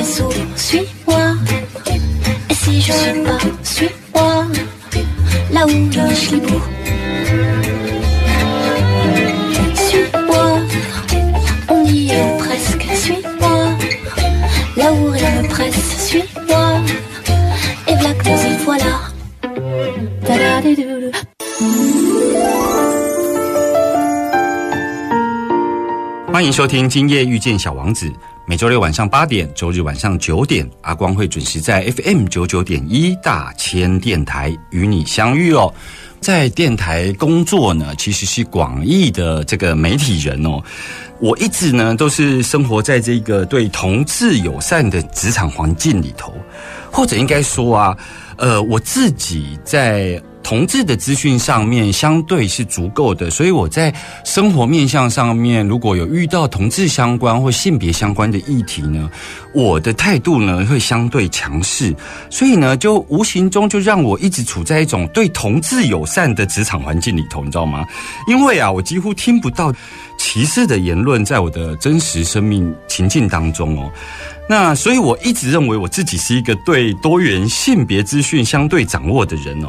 là où je sais sourire, suis-moi. Et si je suis pas, suis-moi, là où je suis libre. Suis-moi, on y est presque, suis-moi. Là où rien ne presse, suis-moi. Et voilà que nous y voilà. Ta-da-di-dou-dou. 欢迎收听《今夜遇见小王子》，每周六晚上八点，周日晚上九点，阿光会准时在 FM 九九点一大千电台与你相遇哦。在电台工作呢，其实是广义的这个媒体人哦。我一直呢都是生活在这个对同志友善的职场环境里头，或者应该说啊，呃，我自己在。同志的资讯上面相对是足够的，所以我在生活面向上面，如果有遇到同志相关或性别相关的议题呢，我的态度呢会相对强势，所以呢就无形中就让我一直处在一种对同志友善的职场环境里头，你知道吗？因为啊，我几乎听不到歧视的言论在我的真实生命情境当中哦。那所以我一直认为我自己是一个对多元性别资讯相对掌握的人哦。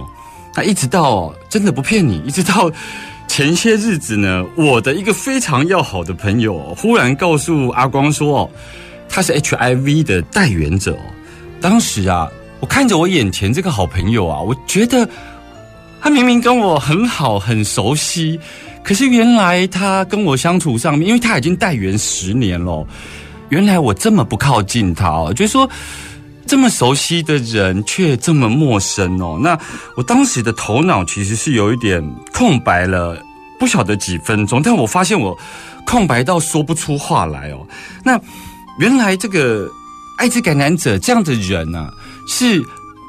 那一直到真的不骗你，一直到前些日子呢，我的一个非常要好的朋友忽然告诉阿光说，哦，他是 HIV 的代言者。当时啊，我看着我眼前这个好朋友啊，我觉得他明明跟我很好很熟悉，可是原来他跟我相处上面，因为他已经代言十年了，原来我这么不靠近他哦，就是说。这么熟悉的人却这么陌生哦，那我当时的头脑其实是有一点空白了，不晓得几分钟，但我发现我空白到说不出话来哦。那原来这个艾滋感染者这样的人啊，是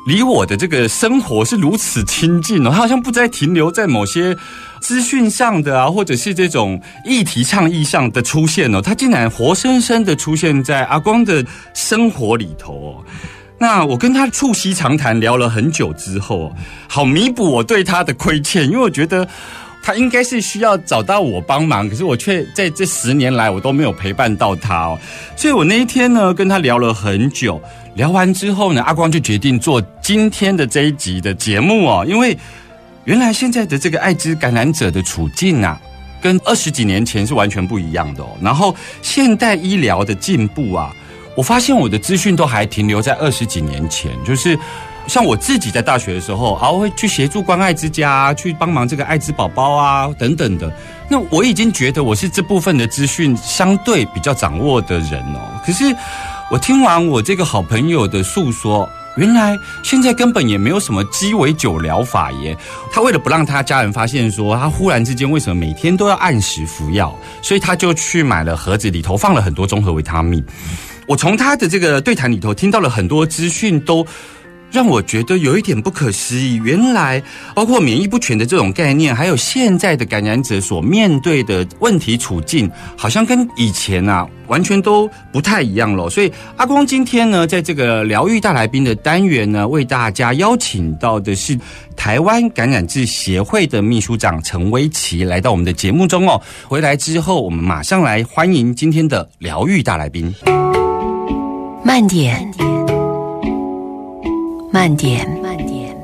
离我的这个生活是如此亲近哦，他好像不再停留在某些。资讯上的啊，或者是这种议题倡议上的出现哦，他竟然活生生的出现在阿光的生活里头哦。那我跟他促膝长谈聊了很久之后，好弥补我对他的亏欠，因为我觉得他应该是需要找到我帮忙，可是我却在这十年来我都没有陪伴到他哦。所以我那一天呢跟他聊了很久，聊完之后呢，阿光就决定做今天的这一集的节目哦，因为。原来现在的这个艾滋感染者的处境啊，跟二十几年前是完全不一样的哦。然后现代医疗的进步啊，我发现我的资讯都还停留在二十几年前。就是像我自己在大学的时候，啊，我会去协助关爱之家，去帮忙这个艾滋宝宝啊等等的。那我已经觉得我是这部分的资讯相对比较掌握的人哦。可是我听完我这个好朋友的诉说。原来现在根本也没有什么鸡尾酒疗法耶。他为了不让他家人发现，说他忽然之间为什么每天都要按时服药，所以他就去买了盒子，里头放了很多综合维他命。我从他的这个对谈里头听到了很多资讯，都让我觉得有一点不可思议。原来包括免疫不全的这种概念，还有现在的感染者所面对的问题处境，好像跟以前啊。完全都不太一样了，所以阿光今天呢，在这个疗愈大来宾的单元呢，为大家邀请到的是台湾感染治协会的秘书长陈威奇来到我们的节目中哦。回来之后，我们马上来欢迎今天的疗愈大来宾。慢点，慢点，慢点，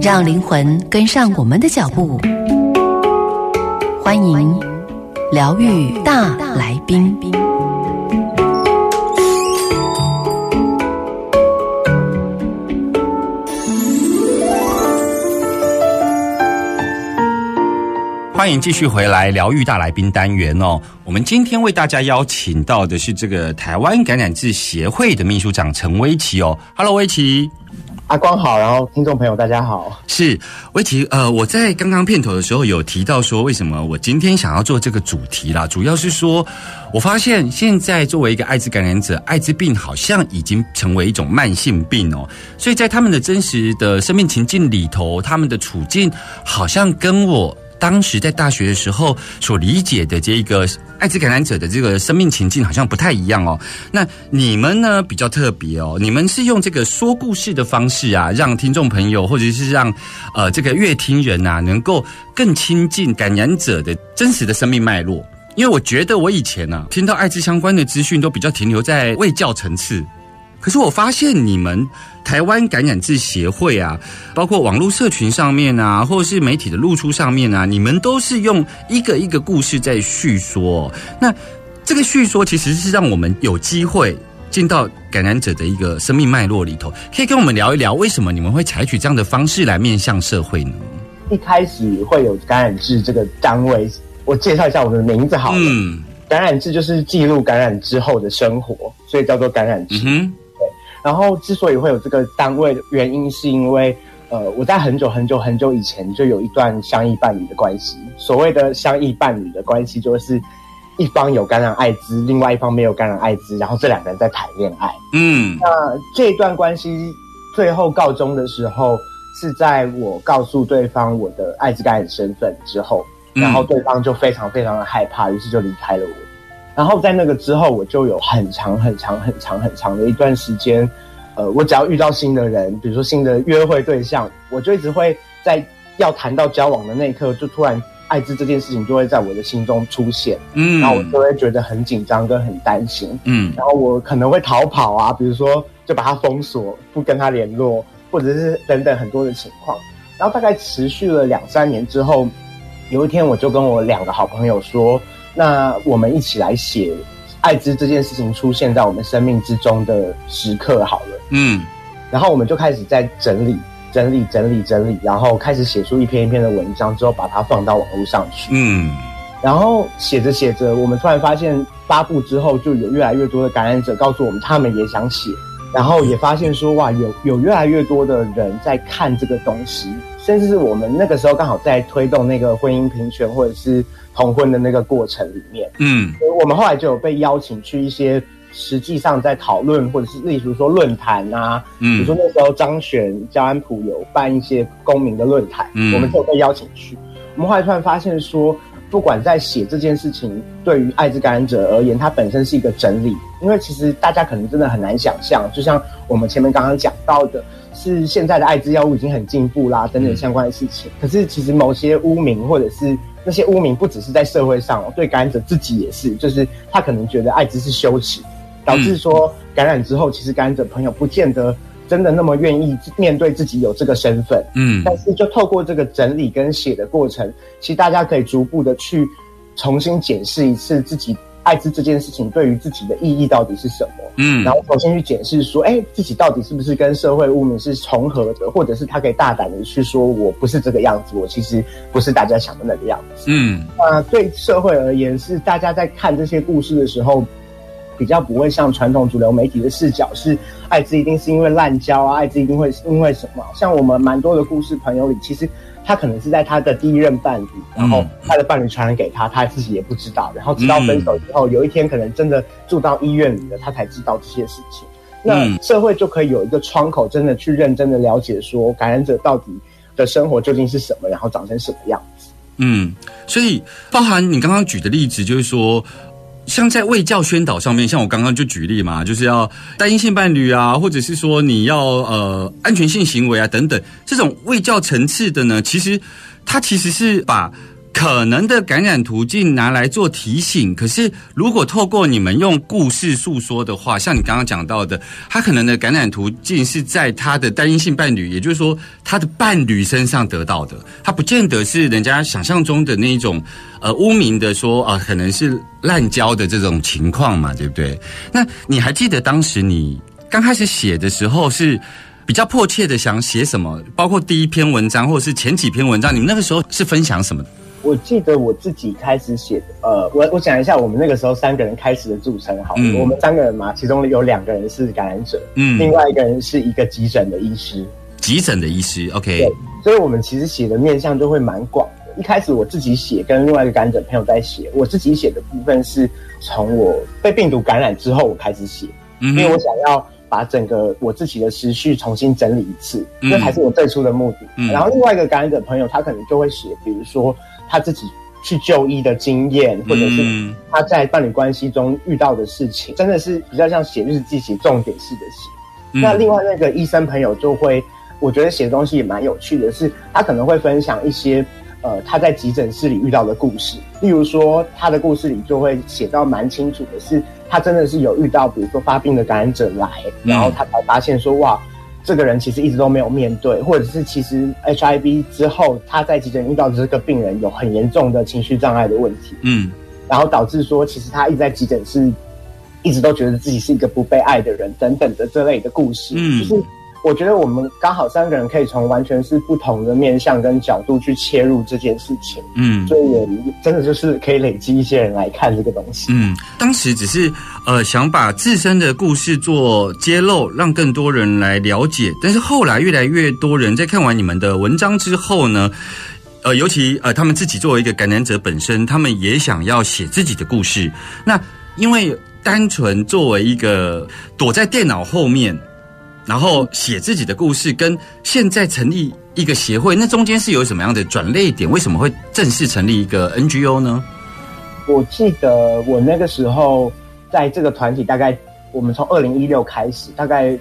让灵魂跟上我们的脚步。欢迎疗愈大来宾。欢迎继续回来疗愈大来宾单元哦。我们今天为大家邀请到的是这个台湾感染志协会的秘书长陈威奇哦。Hello，威奇。阿光好，然后听众朋友大家好。是威奇，呃，我在刚刚片头的时候有提到说，为什么我今天想要做这个主题啦？主要是说，我发现现在作为一个艾滋感染者，艾滋病好像已经成为一种慢性病哦，所以在他们的真实的生命情境里头，他们的处境好像跟我。当时在大学的时候所理解的这个艾滋感染者的这个生命情境好像不太一样哦。那你们呢比较特别哦，你们是用这个说故事的方式啊，让听众朋友或者是让呃这个乐听人啊，能够更亲近感染者的真实的生命脉络。因为我觉得我以前呢听到艾滋相关的资讯都比较停留在卫教层次。可是我发现你们台湾感染志协会啊，包括网络社群上面啊，或者是媒体的露出上面啊，你们都是用一个一个故事在叙说。那这个叙说其实是让我们有机会进到感染者的一个生命脉络里头，可以跟我们聊一聊，为什么你们会采取这样的方式来面向社会呢？一开始会有感染志这个单位，我介绍一下我们的名字好了。嗯，感染志就是记录感染之后的生活，所以叫做感染志。然后之所以会有这个单位的原因，是因为，呃，我在很久很久很久以前就有一段相依伴侣的关系。所谓的相依伴侣的关系，就是一方有感染艾滋，另外一方没有感染艾滋，然后这两个人在谈恋爱。嗯，那这段关系最后告终的时候，是在我告诉对方我的艾滋感染身份之后，然后对方就非常非常的害怕，于是就离开了我。然后在那个之后，我就有很长很长很长很长的一段时间，呃，我只要遇到新的人，比如说新的约会对象，我就一直会在要谈到交往的那一刻，就突然艾滋这件事情就会在我的心中出现，嗯，然后我就会觉得很紧张跟很担心，嗯，然后我可能会逃跑啊，比如说就把他封锁，不跟他联络，或者是等等很多的情况，然后大概持续了两三年之后，有一天我就跟我两个好朋友说。那我们一起来写艾滋这件事情出现在我们生命之中的时刻好了，嗯，然后我们就开始在整理、整理、整理、整理，然后开始写出一篇一篇的文章，之后把它放到网络上去，嗯，然后写着写着，我们突然发现发布之后，就有越来越多的感染者告诉我们，他们也想写，然后也发现说，哇，有有越来越多的人在看这个东西，甚至是我们那个时候刚好在推动那个婚姻平权，或者是。同婚的那个过程里面，嗯，我们后来就有被邀请去一些实际上在讨论，或者是例如说论坛啊，嗯，比如说那时候张选、焦安普有办一些公民的论坛，嗯，我们就被邀请去。我们后来突然发现说，不管在写这件事情，对于艾滋感染者而言，它本身是一个整理，因为其实大家可能真的很难想象，就像我们前面刚刚讲到的，是现在的艾滋药物已经很进步啦，等等相关的事情。可是其实某些污名或者是那些污名不只是在社会上，对感染者自己也是，就是他可能觉得艾滋是羞耻，导致说感染之后，其实感染者朋友不见得真的那么愿意面对自己有这个身份。嗯，但是就透过这个整理跟写的过程，其实大家可以逐步的去重新检视一次自己。艾滋这件事情对于自己的意义到底是什么？嗯，然后首先去检视说，哎，自己到底是不是跟社会污名是重合的，或者是他可以大胆的去说，我不是这个样子，我其实不是大家想的那个样子。嗯，那对社会而言，是大家在看这些故事的时候，比较不会像传统主流媒体的视角，是艾滋一定是因为滥交啊，艾滋一定会因为什么？像我们蛮多的故事朋友里，其实。他可能是在他的第一任伴侣，然后他的伴侣传染给他，他自己也不知道，然后直到分手之后，有一天可能真的住到医院里了，他才知道这些事情。那社会就可以有一个窗口，真的去认真的了解，说感染者到底的生活究竟是什么，然后长成什么样子。嗯，所以包含你刚刚举的例子，就是说。像在卫教宣导上面，像我刚刚就举例嘛，就是要单一性伴侣啊，或者是说你要呃安全性行为啊等等，这种卫教层次的呢，其实它其实是把可能的感染途径拿来做提醒，可是如果透过你们用故事诉说的话，像你刚刚讲到的，他可能的感染途径是在他的单一性伴侣，也就是说他的伴侣身上得到的，他不见得是人家想象中的那一种呃污名的说啊，可能是滥交的这种情况嘛，对不对？那你还记得当时你刚开始写的时候是？比较迫切的想写什么？包括第一篇文章，或者是前几篇文章，你们那个时候是分享什么？我记得我自己开始写的，呃，我我讲一下我们那个时候三个人开始的组成，好，我们三个人嘛，其中有两个人是感染者，嗯，另外一个人是一个急诊的医师，急诊的医师，OK，对，所以我们其实写的面向就会蛮广的。一开始我自己写，跟另外一个感染者朋友在写，我自己写的部分是从我被病毒感染之后我开始写，因为我想要。把整个我自己的思绪重新整理一次，这才是我最初的目的。然后另外一个感染者朋友，他可能就会写，比如说他自己去就医的经验，或者是他在伴侣关系中遇到的事情，真的是比较像写日记、写重点式的写。那另外那个医生朋友就会，我觉得写的东西也蛮有趣的，是他可能会分享一些呃他在急诊室里遇到的故事，例如说他的故事里就会写到蛮清楚的是。他真的是有遇到，比如说发病的感染者来，然后他才发现说，哇，这个人其实一直都没有面对，或者是其实 HIV 之后他在急诊遇到的这个病人有很严重的情绪障碍的问题，嗯，然后导致说其实他一直在急诊室，一直都觉得自己是一个不被爱的人等等的这类的故事，嗯，就是。我觉得我们刚好三个人可以从完全是不同的面向跟角度去切入这件事情，嗯，所以也真的就是可以累积一些人来看这个东西。嗯，当时只是呃想把自身的故事做揭露，让更多人来了解。但是后来越来越多人在看完你们的文章之后呢，呃，尤其呃他们自己作为一个感染者本身，他们也想要写自己的故事。那因为单纯作为一个躲在电脑后面。然后写自己的故事，跟现在成立一个协会，那中间是有什么样的转捩点？为什么会正式成立一个 NGO 呢？我记得我那个时候在这个团体，大概我们从二零一六开始，大概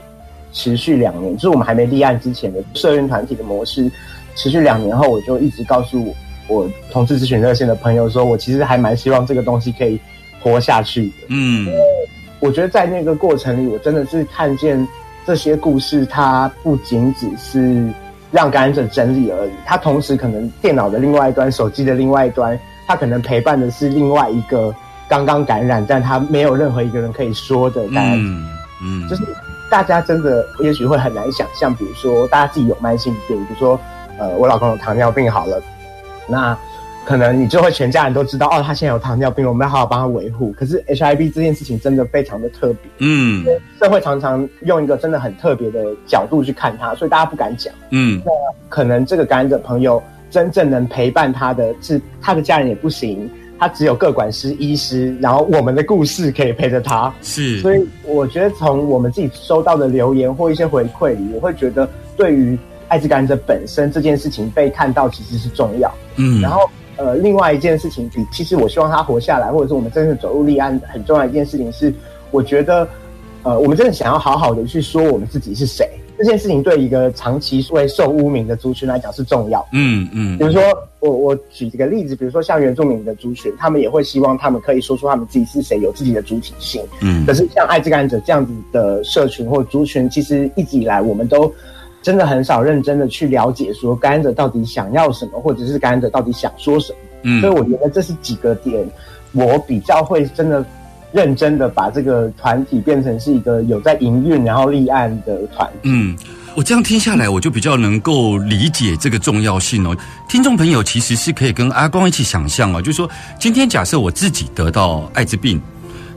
持续两年，就是我们还没立案之前的社运团体的模式，持续两年后，我就一直告诉我同志咨询热线的朋友，说我其实还蛮希望这个东西可以活下去的。嗯，我觉得在那个过程里，我真的是看见。这些故事，它不仅只是让感染者整理而已，它同时可能电脑的另外一端、手机的另外一端，它可能陪伴的是另外一个刚刚感染，但他没有任何一个人可以说的感染者。嗯，就是大家真的也许会很难想象，比如说大家自己有慢性病，比如说呃，我老公有糖尿病，好了，那。可能你就会全家人都知道哦，他现在有糖尿病，我们要好好帮他维护。可是 HIV 这件事情真的非常的特别，嗯，社会常常用一个真的很特别的角度去看他，所以大家不敢讲，嗯。那可能这个感染者朋友真正能陪伴他的是他的家人也不行，他只有各管师、医师，然后我们的故事可以陪着他，是。所以我觉得从我们自己收到的留言或一些回馈里，我会觉得对于艾滋感染者本身这件事情被看到其实是重要，嗯，然后。呃，另外一件事情比，其实我希望他活下来，或者是我们真正走入立案，很重要一件事情是，我觉得，呃，我们真的想要好好的去说我们自己是谁。这件事情对一个长期会受污名的族群来讲是重要。嗯嗯。比如说，我我举一个例子，比如说像原住民的族群，他们也会希望他们可以说出他们自己是谁，有自己的主体性。嗯。可是像艾滋感染者这样子的社群或族群，其实一直以来我们都。真的很少认真的去了解说感染者到底想要什么，或者是感染者到底想说什么。嗯，所以我觉得这是几个点，我比较会真的认真的把这个团体变成是一个有在营运然后立案的团。嗯，我这样听下来，我就比较能够理解这个重要性哦。听众朋友其实是可以跟阿光一起想象哦，就是说今天假设我自己得到艾滋病。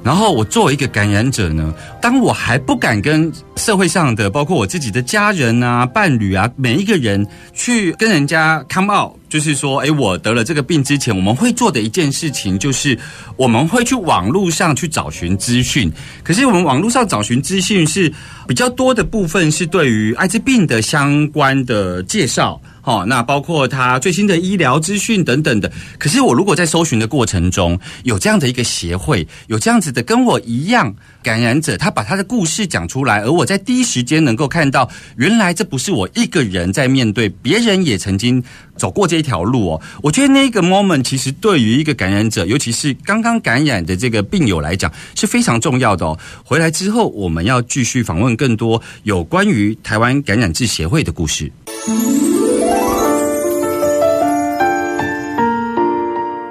然后我作为一个感染者呢，当我还不敢跟社会上的，包括我自己的家人啊、伴侣啊，每一个人去跟人家 come out，就是说，哎，我得了这个病之前，我们会做的一件事情，就是我们会去网络上去找寻资讯。可是我们网络上找寻资讯是比较多的部分是对于艾滋病的相关的介绍。哦，那包括他最新的医疗资讯等等的。可是我如果在搜寻的过程中有这样的一个协会，有这样子的跟我一样感染者，他把他的故事讲出来，而我在第一时间能够看到，原来这不是我一个人在面对，别人也曾经走过这一条路哦。我觉得那个 moment 其实对于一个感染者，尤其是刚刚感染的这个病友来讲是非常重要的哦。回来之后，我们要继续访问更多有关于台湾感染治协会的故事。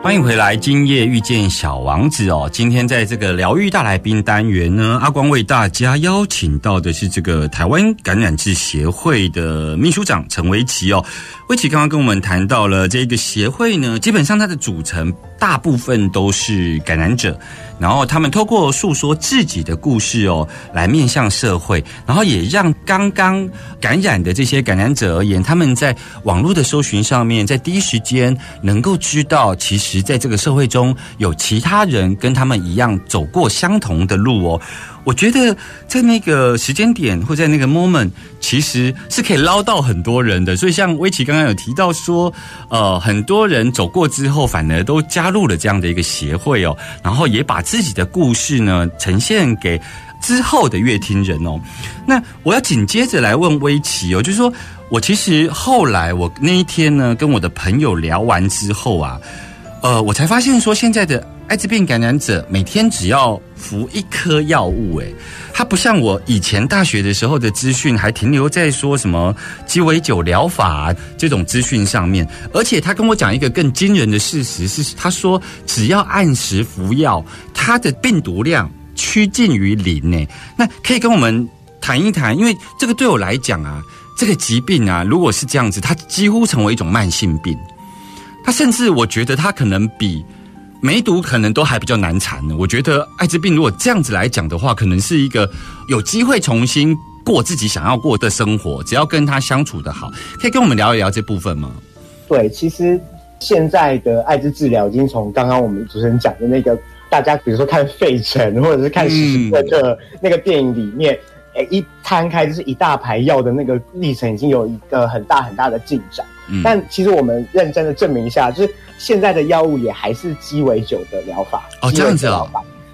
欢迎回来，今夜遇见小王子哦。今天在这个疗愈大来宾单元呢，阿光为大家邀请到的是这个台湾感染治协会的秘书长陈维奇哦。维奇刚刚跟我们谈到了这个协会呢，基本上它的组成大部分都是感染者。然后他们透过诉说自己的故事哦，来面向社会，然后也让刚刚感染的这些感染者而言，他们在网络的搜寻上面，在第一时间能够知道，其实在这个社会中有其他人跟他们一样走过相同的路哦。我觉得在那个时间点或在那个 moment，其实是可以捞到很多人的。所以像威奇刚刚有提到说，呃，很多人走过之后，反而都加入了这样的一个协会哦，然后也把自己的故事呢呈现给之后的乐听人哦。那我要紧接着来问威奇哦，就是说我其实后来我那一天呢跟我的朋友聊完之后啊，呃，我才发现说现在的。艾滋病感染者每天只要服一颗药物，诶，它不像我以前大学的时候的资讯还停留在说什么鸡尾酒疗法这种资讯上面，而且他跟我讲一个更惊人的事实是，他说只要按时服药，它的病毒量趋近于零呢。那可以跟我们谈一谈，因为这个对我来讲啊，这个疾病啊，如果是这样子，它几乎成为一种慢性病，它甚至我觉得它可能比。梅毒可能都还比较难缠呢。我觉得艾滋病如果这样子来讲的话，可能是一个有机会重新过自己想要过的生活，只要跟他相处的好，可以跟我们聊一聊这部分吗？对，其实现在的艾滋治疗已经从刚刚我们主持人讲的那个大家比如说看《费城》或者是看《史特克》那个电影里面，哎，一摊开就是一大排药的那个历程，已经有一个很大很大的进展。但其实我们认真的证明一下，就是现在的药物也还是鸡尾酒的疗法哦，这样子哦，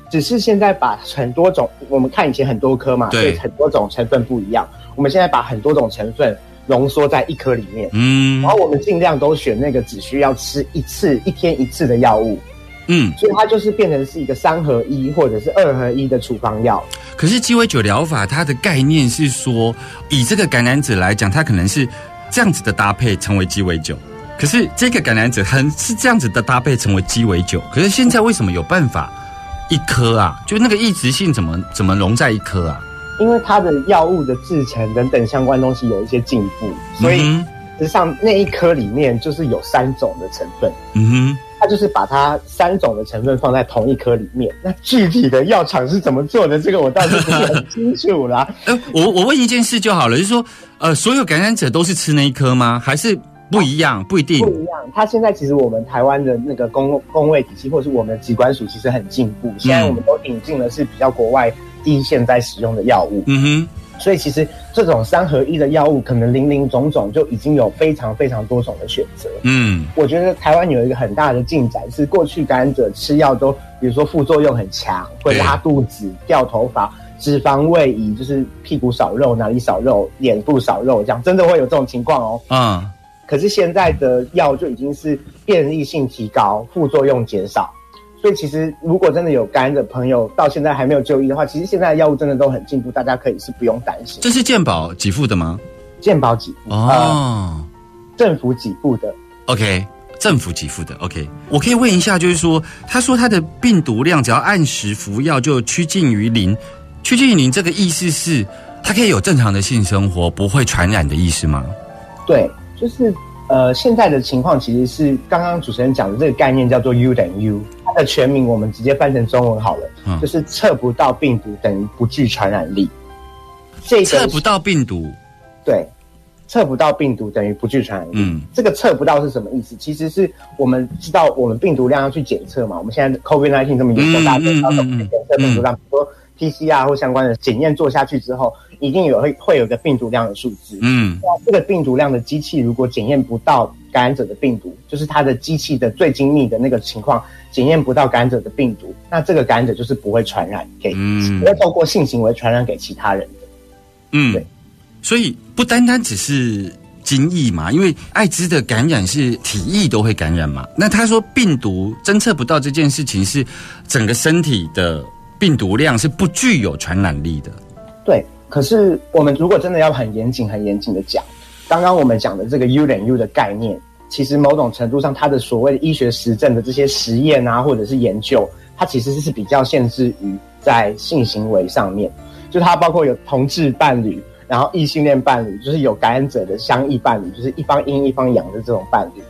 只是现在把很多种，我们看以前很多颗嘛，对，很多种成分不一样，我们现在把很多种成分浓缩在一颗里面，嗯，然后我们尽量都选那个只需要吃一次、一天一次的药物，嗯，所以它就是变成是一个三合一或者是二合一的处方药。可是鸡尾酒疗法它的概念是说，以这个感染者来讲，它可能是。这样子的搭配成为鸡尾酒，可是这个橄榄籽很是这样子的搭配成为鸡尾酒，可是现在为什么有办法一颗啊？就那个抑制性怎么怎么融在一颗啊？因为它的药物的制成等等相关东西有一些进步，所以实际上那一颗里面就是有三种的成分。嗯哼。它就是把它三种的成分放在同一颗里面。那具体的药厂是怎么做的？这个我倒是不是很清楚啦。呃，我我问一件事就好了，就是说，呃，所有感染者都是吃那一颗吗？还是不一样？不一定不一样。它现在其实我们台湾的那个公公卫体系，或是我们的机关署，其实很进步。现在我们都引进的是比较国外第一线在使用的药物。嗯哼。所以其实这种三合一的药物，可能零零总总就已经有非常非常多种的选择。嗯，我觉得台湾有一个很大的进展，是过去感染者吃药都，比如说副作用很强，会拉肚子、掉头发、脂肪位移，就是屁股少肉、哪里少肉、脸部少肉，这样真的会有这种情况哦。嗯，可是现在的药就已经是便利性提高，副作用减少。所以其实，如果真的有感染的朋友到现在还没有就医的话，其实现在的药物真的都很进步，大家可以是不用担心。这是健保给付的吗？健保给付哦，政府给付的。OK，政府给付的。OK，我可以问一下，就是说，他说他的病毒量只要按时服药就趋近于零，趋近于零，这个意思是他可以有正常的性生活，不会传染的意思吗？对，就是。呃，现在的情况其实是刚刚主持人讲的这个概念叫做 U 等于 U，它的全名我们直接翻成中文好了，就是测不到病毒等于不具传染力。这测不到病毒，对，测不到病毒等于不具传染力。嗯，这个测不到是什么意思？其实是我们知道我们病毒量要去检测嘛，我们现在 COVID nineteen 这么严重，大家都要怎么检测病毒量？比如说 PCR 或相关的检验做下去之后，一定有会会有个病毒量的数字。嗯，那这个病毒量的机器如果检验不到感染者的病毒，就是它的机器的最精密的那个情况检验不到感染者的病毒，那这个感染者就是不会传染给，不会透过性行为传染给其他人的。嗯，对，所以不单单只是。精液嘛，因为艾滋的感染是体液都会感染嘛。那他说病毒侦测不到这件事情是整个身体的病毒量是不具有传染力的。对，可是我们如果真的要很严谨、很严谨的讲，刚刚我们讲的这个 U 等 U 的概念，其实某种程度上，它的所谓的医学实证的这些实验啊，或者是研究，它其实是比较限制于在性行为上面，就它包括有同志伴侣。然后异性恋伴侣就是有感染者的相异伴侣，就是一方阴一方阳的这种伴侣，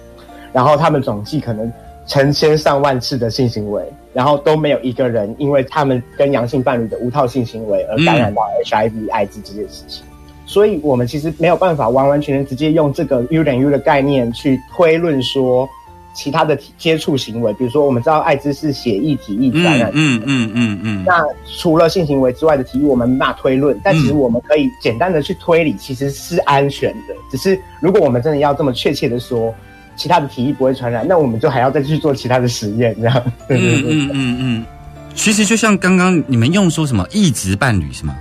然后他们总计可能成千上万次的性行为，然后都没有一个人因为他们跟阳性伴侣的无套性行为而感染到 HIV 艾滋这件事情，所以我们其实没有办法完完全全直接用这个 U 等于 U 的概念去推论说。其他的接触行为，比如说我们知道艾滋是血液体液感染，嗯嗯嗯嗯。那除了性行为之外的体液，我们没法推论，但其实我们可以简单的去推理，其实是安全的。只是如果我们真的要这么确切的说，其他的体液不会传染，那我们就还要再去做其他的实验，这样。嗯嗯嗯嗯。其实就像刚刚你们用说什么异质伴侣是吗？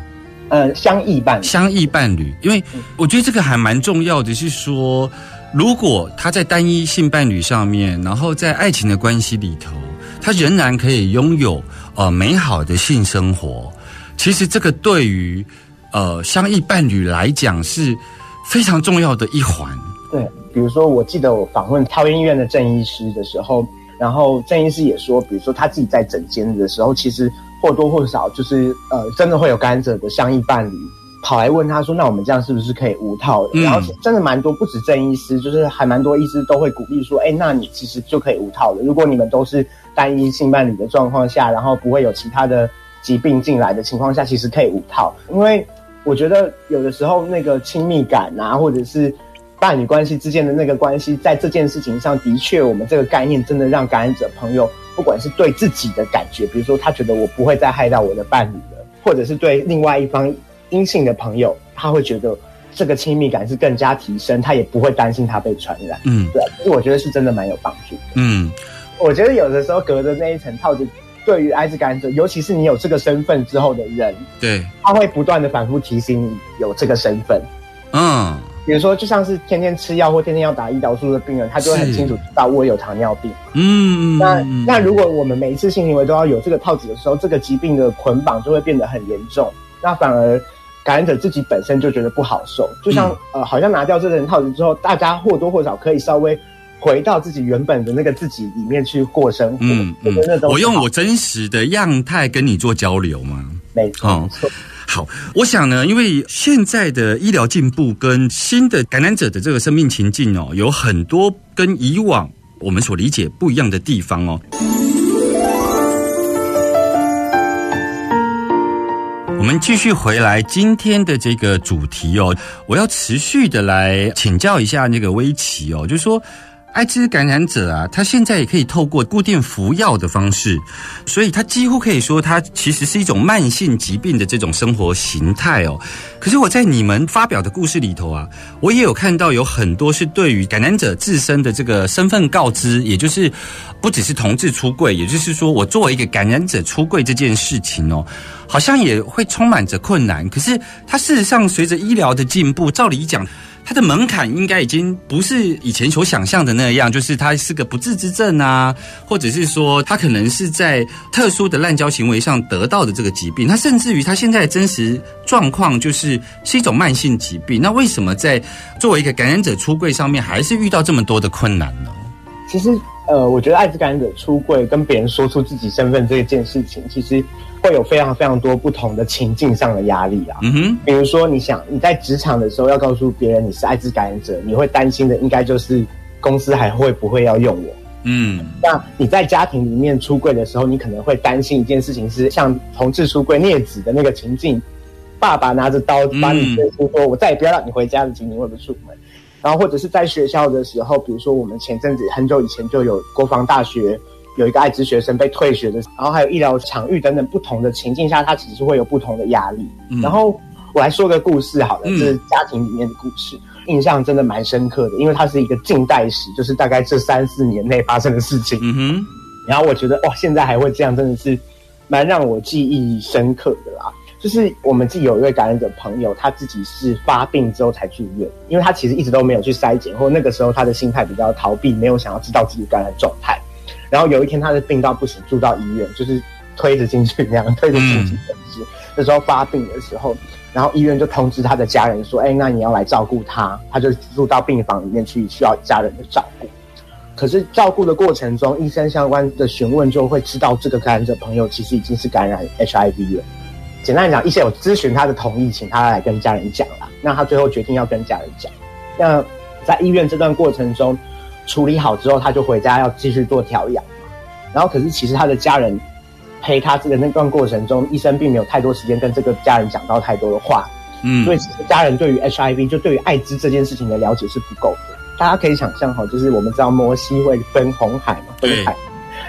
呃，相异伴相异伴侣，因为我觉得这个还蛮重要的，是说。如果他在单一性伴侣上面，然后在爱情的关系里头，他仍然可以拥有呃美好的性生活，其实这个对于呃相异伴侣来讲是非常重要的一环。对，比如说我记得我访问桃园医院的郑医师的时候，然后郑医师也说，比如说他自己在诊间的时候，其实或多或少就是呃真的会有感染者的相异伴侣。跑来问他说：“那我们这样是不是可以无套？”然后真的蛮多，不止郑医师，就是还蛮多医师都会鼓励说：“哎，那你其实就可以无套了。如果你们都是单一性伴侣的状况下，然后不会有其他的疾病进来的情况下，其实可以无套。因为我觉得有的时候那个亲密感啊，或者是伴侣关系之间的那个关系，在这件事情上的确，我们这个概念真的让感染者朋友，不管是对自己的感觉，比如说他觉得我不会再害到我的伴侣了，或者是对另外一方。阴性的朋友，他会觉得这个亲密感是更加提升，他也不会担心他被传染。嗯，对，其实我觉得是真的蛮有帮助的。嗯，我觉得有的时候隔着那一层套子，对于艾滋感染者，尤其是你有这个身份之后的人，对，他会不断的反复提醒你有这个身份。嗯，比如说就像是天天吃药或天天要打胰岛素的病人，他就会很清楚知道我有糖尿病。嗯，那那如果我们每一次性行为都要有这个套子的时候，这个疾病的捆绑就会变得很严重，那反而。感染者自己本身就觉得不好受，就像呃，好像拿掉这个人套子之后，大家或多或少可以稍微回到自己原本的那个自己里面去过生活。嗯嗯，我用我真实的样态跟你做交流吗？没错。好，我想呢，因为现在的医疗进步跟新的感染者的这个生命情境哦，有很多跟以往我们所理解不一样的地方哦。我们继续回来今天的这个主题哦，我要持续的来请教一下那个威奇哦，就是说。艾滋感染者啊，他现在也可以透过固定服药的方式，所以他几乎可以说，他其实是一种慢性疾病的这种生活形态哦。可是我在你们发表的故事里头啊，我也有看到有很多是对于感染者自身的这个身份告知，也就是不只是同志出柜，也就是说我作为一个感染者出柜这件事情哦，好像也会充满着困难。可是它事实上随着医疗的进步，照理讲。它的门槛应该已经不是以前所想象的那样，就是它是个不治之症啊，或者是说它可能是在特殊的滥交行为上得到的这个疾病，它甚至于它现在真实状况就是是一种慢性疾病。那为什么在作为一个感染者出柜上面还是遇到这么多的困难呢？其实，呃，我觉得艾滋感染者出柜跟别人说出自己身份这件事情，其实。会有非常非常多不同的情境上的压力啊，嗯哼，比如说你想你在职场的时候要告诉别人你是艾滋感染者，你会担心的应该就是公司还会不会要用我，嗯，那你在家庭里面出柜的时候，你可能会担心一件事情是像同志出柜孽子的那个情境，爸爸拿着刀把你推出，说我再也不要让你回家的情景会不会出门？然后或者是在学校的时候，比如说我们前阵子很久以前就有国防大学。有一个艾滋学生被退学的，然后还有医疗场域等等不同的情境下，他其实会有不同的压力。然后我来说个故事好了，这是家庭里面的故事，印象真的蛮深刻的，因为它是一个近代史，就是大概这三四年内发生的事情。嗯哼，然后我觉得哇，现在还会这样，真的是蛮让我记忆深刻的啦。就是我们自己有一位感染者朋友，他自己是发病之后才去医院，因为他其实一直都没有去筛检，或那个时候他的心态比较逃避，没有想要知道自己感染状态。然后有一天他的病到不行，住到医院，就是推着进去那样，推着进去诊室。那时候发病的时候，然后医院就通知他的家人说：“哎，那你要来照顾他。”他就住到病房里面去，需要家人的照顾。可是照顾的过程中，医生相关的询问就会知道这个感染者朋友其实已经是感染 HIV 了。简单讲，医生有咨询他的同意，请他来跟家人讲了。那他最后决定要跟家人讲。那在医院这段过程中处理好之后，他就回家要继续做调养嘛。然后，可是其实他的家人陪他这个那段过程中，医生并没有太多时间跟这个家人讲到太多的话。嗯，所以其实家人对于 HIV 就对于艾滋这件事情的了解是不够的。大家可以想象哈，就是我们知道摩西会分红海嘛，分海。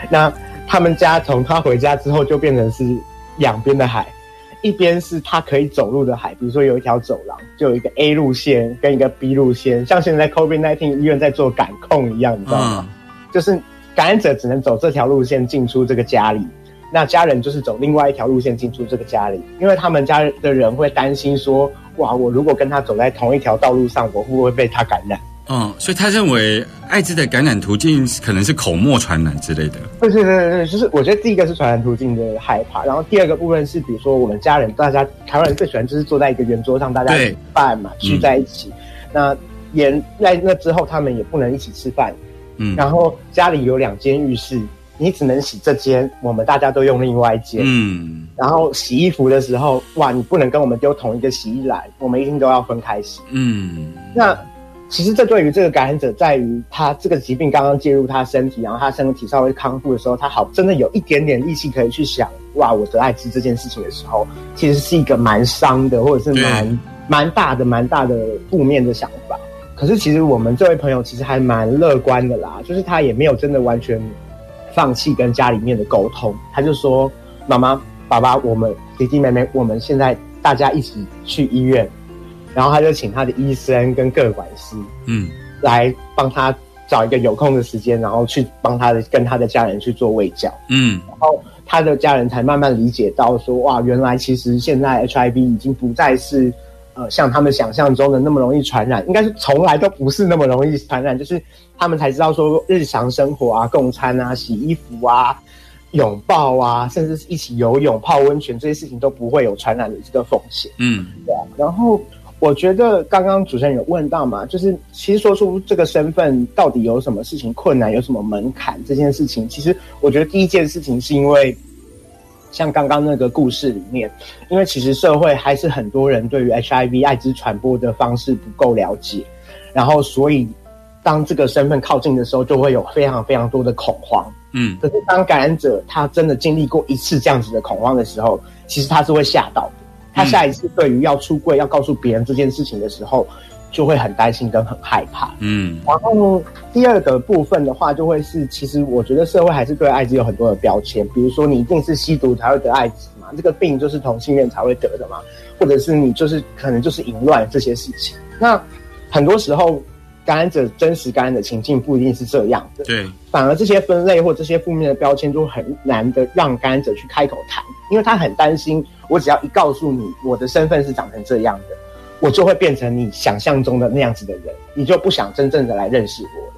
那他们家从他回家之后，就变成是两边的海。一边是他可以走路的海，比如说有一条走廊，就有一个 A 路线跟一个 B 路线，像现在 COVID-19 医院在做感控一样，你知道吗？就是感染者只能走这条路线进出这个家里，那家人就是走另外一条路线进出这个家里，因为他们家的人会担心说，哇，我如果跟他走在同一条道路上，我会不会被他感染？嗯，所以他认为艾滋的感染途径可能是口沫传染之类的。对对对对，就是我觉得第一个是传染途径的害怕，然后第二个部分是，比如说我们家人，大家台湾人最喜欢就是坐在一个圆桌上，大家吃饭嘛，聚在一起。那也在那之后，他们也不能一起吃饭。嗯，然后家里有两间浴室，你只能洗这间，我们大家都用另外一间。嗯，然后洗衣服的时候，哇，你不能跟我们丢同一个洗衣篮，我们一定都要分开洗。嗯，那。其实这对于这个感染者，在于他这个疾病刚刚介入他身体，然后他身体稍微康复的时候，他好真的有一点点力气可以去想，哇，我得艾滋这件事情的时候，其实是一个蛮伤的，或者是蛮蛮大的、蛮大的负面的想法。可是其实我们这位朋友其实还蛮乐观的啦，就是他也没有真的完全放弃跟家里面的沟通，他就说：“妈妈、爸爸，我们弟弟妹妹，我们现在大家一起去医院。”然后他就请他的医生跟各管师，嗯，来帮他找一个有空的时间，然后去帮他的跟他的家人去做卫教，嗯，然后他的家人才慢慢理解到说，哇，原来其实现在 HIV 已经不再是呃像他们想象中的那么容易传染，应该是从来都不是那么容易传染，就是他们才知道说日常生活啊、共餐啊、洗衣服啊、拥抱啊，甚至是一起游泳、泡温泉这些事情都不会有传染的这个风险，嗯，对，然后。我觉得刚刚主持人有问到嘛，就是其实说出这个身份到底有什么事情困难，有什么门槛这件事情，其实我觉得第一件事情是因为，像刚刚那个故事里面，因为其实社会还是很多人对于 HIV 艾滋传播的方式不够了解，然后所以当这个身份靠近的时候，就会有非常非常多的恐慌。嗯，可是当感染者他真的经历过一次这样子的恐慌的时候，其实他是会吓到。他下一次对于要出柜、要告诉别人这件事情的时候，就会很担心跟很害怕。嗯，然后第二个部分的话，就会是其实我觉得社会还是对艾滋有很多的标签，比如说你一定是吸毒才会得艾滋嘛，这个病就是同性恋才会得的嘛，或者是你就是可能就是淫乱这些事情。那很多时候感染者真实感染的情境不一定是这样的，对，反而这些分类或这些负面的标签就很难的让感染者去开口谈，因为他很担心。我只要一告诉你我的身份是长成这样的，我就会变成你想象中的那样子的人，你就不想真正的来认识我了。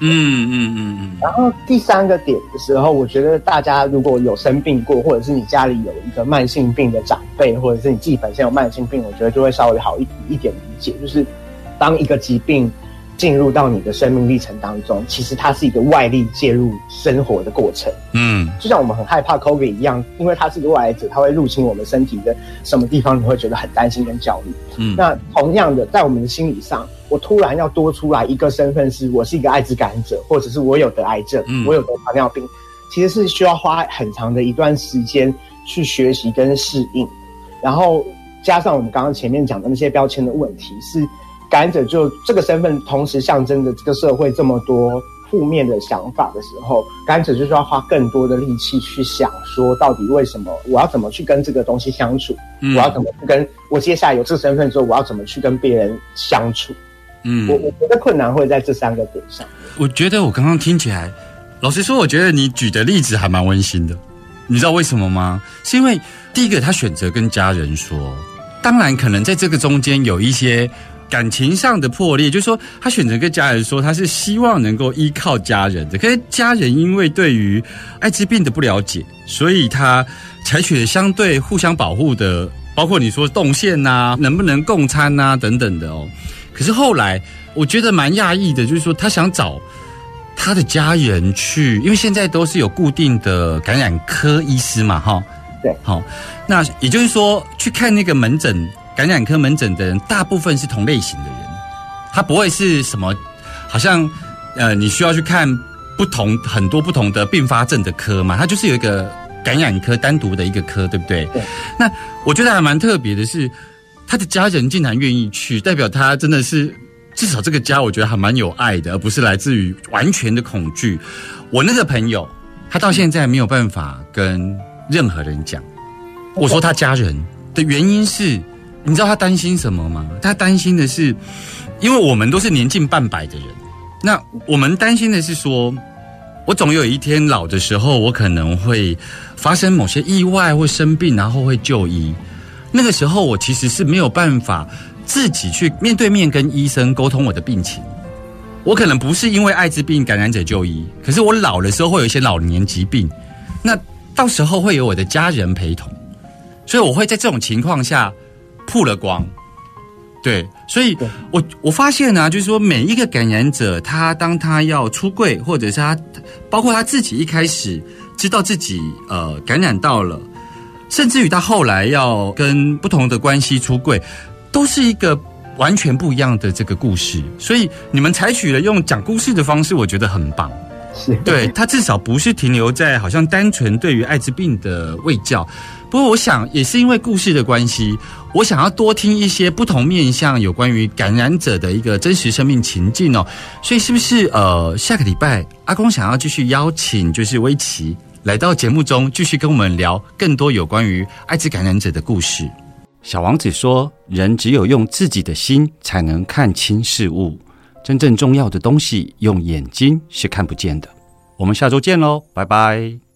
嗯嗯嗯嗯。然后第三个点的时候，我觉得大家如果有生病过，或者是你家里有一个慢性病的长辈，或者是你自己本身有慢性病，我觉得就会稍微好一一点理解，就是当一个疾病。进入到你的生命历程当中，其实它是一个外力介入生活的过程。嗯，就像我们很害怕 COVID 一样，因为它是一个外来者，它会入侵我们身体的什么地方，你会觉得很担心跟焦虑。嗯，那同样的，在我们的心理上，我突然要多出来一个身份，是我是一个艾滋感染者，或者是我有得癌症，我有得糖尿病，其实是需要花很长的一段时间去学习跟适应，然后加上我们刚刚前面讲的那些标签的问题是。感染者就这个身份，同时象征着这个社会这么多负面的想法的时候，感染者就是要花更多的力气去想，说到底为什么我要怎么去跟这个东西相处？我要怎么去跟我接下来有这个身份之后，我要怎么去跟别人相处？嗯，我我觉得困难会在这三个点上。我觉得我刚刚听起来，老实说，我觉得你举的例子还蛮温馨的。你知道为什么吗？是因为第一个，他选择跟家人说，当然可能在这个中间有一些。感情上的破裂，就是说他选择跟家人说，他是希望能够依靠家人的。可是家人因为对于艾滋病的不了解，所以他采取了相对互相保护的，包括你说动线呐，能不能共餐呐等等的哦。可是后来我觉得蛮讶异的，就是说他想找他的家人去，因为现在都是有固定的感染科医师嘛，哈，对，好，那也就是说去看那个门诊。感染科门诊的人大部分是同类型的人，他不会是什么，好像呃，你需要去看不同很多不同的并发症的科嘛，他就是有一个感染科单独的一个科，对不对？对。那我觉得还蛮特别的是，他的家人竟然愿意去，代表他真的是至少这个家，我觉得还蛮有爱的，而不是来自于完全的恐惧。我那个朋友，他到现在没有办法跟任何人讲，我说他家人的原因是。你知道他担心什么吗？他担心的是，因为我们都是年近半百的人，那我们担心的是说，我总有一天老的时候，我可能会发生某些意外或生病，然后会就医。那个时候，我其实是没有办法自己去面对面跟医生沟通我的病情。我可能不是因为艾滋病感染者就医，可是我老的时候会有一些老年疾病，那到时候会有我的家人陪同，所以我会在这种情况下。曝了光，对，所以我我发现呢，就是说每一个感染者，他当他要出柜，或者是他包括他自己一开始知道自己呃感染到了，甚至于他后来要跟不同的关系出柜，都是一个完全不一样的这个故事。所以你们采取了用讲故事的方式，我觉得很棒。是对他至少不是停留在好像单纯对于艾滋病的卫教。不过，我想也是因为故事的关系，我想要多听一些不同面向有关于感染者的一个真实生命情境哦。所以，是不是呃，下个礼拜阿公想要继续邀请就是威奇来到节目中，继续跟我们聊更多有关于艾滋感染者的故事？小王子说：“人只有用自己的心才能看清事物，真正重要的东西用眼睛是看不见的。”我们下周见喽，拜拜。